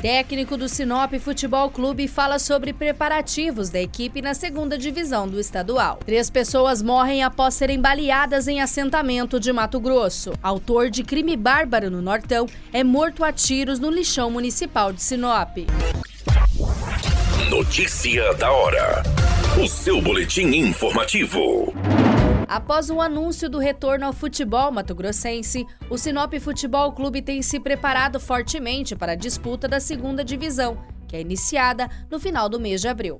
Técnico do Sinop Futebol Clube fala sobre preparativos da equipe na segunda divisão do estadual. Três pessoas morrem após serem baleadas em assentamento de Mato Grosso. Autor de crime bárbaro no Nortão é morto a tiros no lixão municipal de Sinop. Notícia da hora. O seu boletim informativo. Após o anúncio do retorno ao futebol mato-grossense, o Sinop Futebol Clube tem se preparado fortemente para a disputa da segunda divisão, que é iniciada no final do mês de abril.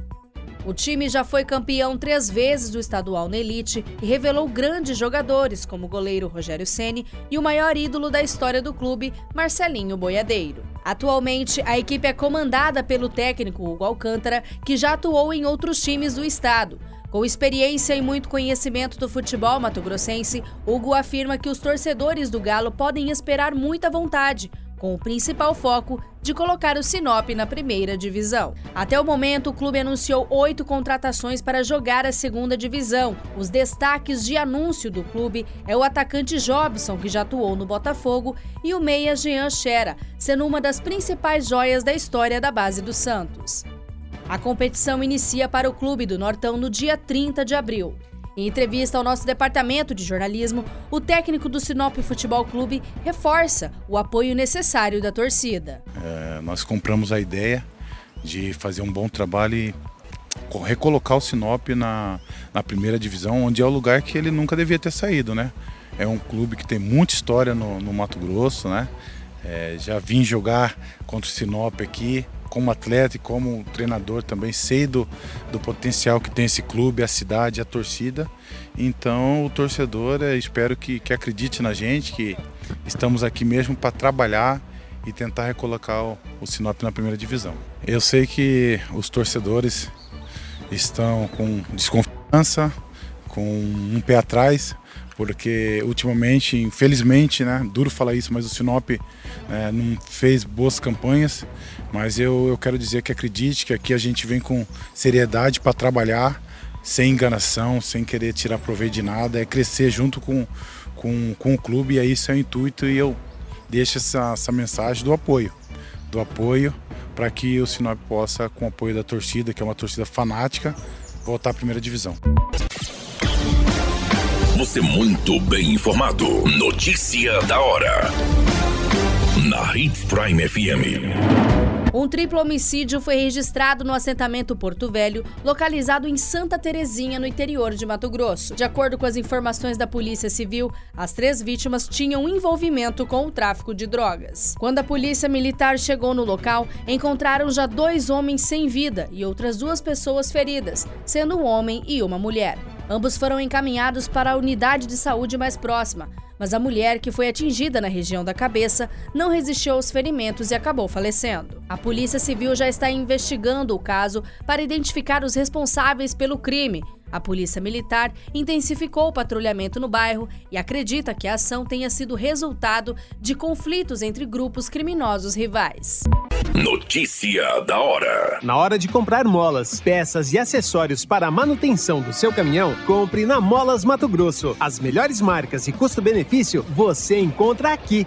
O time já foi campeão três vezes do estadual na elite e revelou grandes jogadores como o goleiro Rogério Ceni e o maior ídolo da história do clube, Marcelinho Boiadeiro. Atualmente, a equipe é comandada pelo técnico Hugo Alcântara, que já atuou em outros times do estado, com experiência e muito conhecimento do futebol mato-grossense, Hugo afirma que os torcedores do Galo podem esperar muita vontade, com o principal foco de colocar o Sinop na primeira divisão. Até o momento, o clube anunciou oito contratações para jogar a segunda divisão. Os destaques de anúncio do clube é o atacante Jobson, que já atuou no Botafogo, e o meia Jean Xera, sendo uma das principais joias da história da base do Santos. A competição inicia para o Clube do Nortão no dia 30 de abril. Em entrevista ao nosso departamento de jornalismo, o técnico do Sinop Futebol Clube reforça o apoio necessário da torcida. É, nós compramos a ideia de fazer um bom trabalho e recolocar o Sinop na, na primeira divisão, onde é o lugar que ele nunca devia ter saído, né? É um clube que tem muita história no, no Mato Grosso, né? É, já vim jogar contra o Sinop aqui, como atleta e como treinador também sei do, do potencial que tem esse clube, a cidade, a torcida. Então o torcedor, é, espero que, que acredite na gente, que estamos aqui mesmo para trabalhar e tentar recolocar o, o Sinop na primeira divisão. Eu sei que os torcedores estão com desconfiança, com um pé atrás, porque ultimamente, infelizmente, né, duro falar isso, mas o Sinop né, não fez boas campanhas, mas eu, eu quero dizer que acredite que aqui a gente vem com seriedade para trabalhar, sem enganação, sem querer tirar proveito de nada, é crescer junto com, com, com o clube e é isso é o intuito e eu deixo essa, essa mensagem do apoio, do apoio para que o Sinop possa, com o apoio da torcida, que é uma torcida fanática, voltar à primeira divisão. Você muito bem informado. Notícia da hora. Na Hits Prime FM. Um triplo homicídio foi registrado no assentamento Porto Velho, localizado em Santa Terezinha, no interior de Mato Grosso. De acordo com as informações da Polícia Civil, as três vítimas tinham envolvimento com o tráfico de drogas. Quando a Polícia Militar chegou no local, encontraram já dois homens sem vida e outras duas pessoas feridas, sendo um homem e uma mulher. Ambos foram encaminhados para a unidade de saúde mais próxima, mas a mulher, que foi atingida na região da cabeça, não resistiu aos ferimentos e acabou falecendo. A Polícia Civil já está investigando o caso para identificar os responsáveis pelo crime a Polícia Militar intensificou o patrulhamento no bairro e acredita que a ação tenha sido resultado de conflitos entre grupos criminosos rivais. Notícia da hora. Na hora de comprar molas, peças e acessórios para a manutenção do seu caminhão, compre na Molas Mato Grosso. As melhores marcas e custo-benefício você encontra aqui.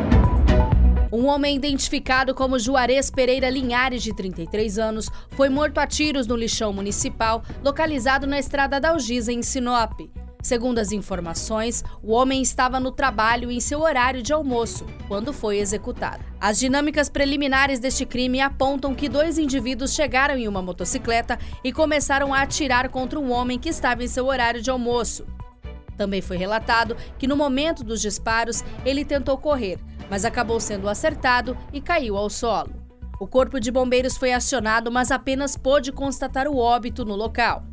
Um homem identificado como Juarez Pereira Linhares, de 33 anos, foi morto a tiros no lixão municipal localizado na estrada da Algisa, em Sinop. Segundo as informações, o homem estava no trabalho em seu horário de almoço, quando foi executado. As dinâmicas preliminares deste crime apontam que dois indivíduos chegaram em uma motocicleta e começaram a atirar contra um homem que estava em seu horário de almoço. Também foi relatado que no momento dos disparos ele tentou correr, mas acabou sendo acertado e caiu ao solo. O corpo de bombeiros foi acionado, mas apenas pôde constatar o óbito no local.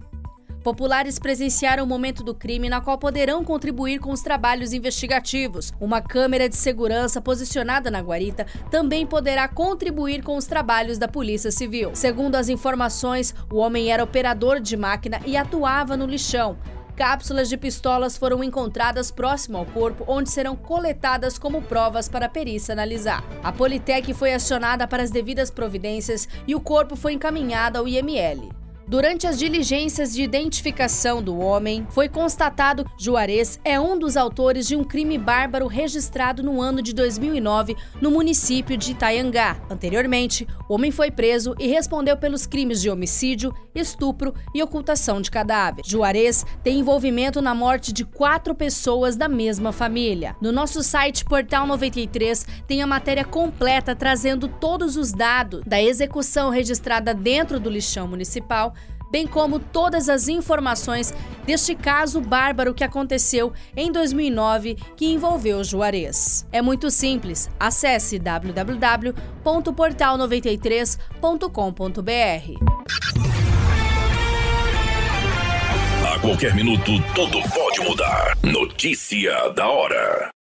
Populares presenciaram o momento do crime na qual poderão contribuir com os trabalhos investigativos. Uma câmera de segurança posicionada na guarita também poderá contribuir com os trabalhos da Polícia Civil. Segundo as informações, o homem era operador de máquina e atuava no lixão. Cápsulas de pistolas foram encontradas próximo ao corpo, onde serão coletadas como provas para a perícia analisar. A Politec foi acionada para as devidas providências e o corpo foi encaminhado ao IML. Durante as diligências de identificação do homem, foi constatado Juarez é um dos autores de um crime bárbaro registrado no ano de 2009 no município de Itaiangá. Anteriormente, o homem foi preso e respondeu pelos crimes de homicídio, estupro e ocultação de cadáver. Juarez tem envolvimento na morte de quatro pessoas da mesma família. No nosso site Portal 93 tem a matéria completa trazendo todos os dados da execução registrada dentro do lixão municipal bem como todas as informações deste caso bárbaro que aconteceu em 2009 que envolveu Juarez. É muito simples. Acesse www.portal93.com.br. A qualquer minuto, tudo pode mudar. Notícia da hora.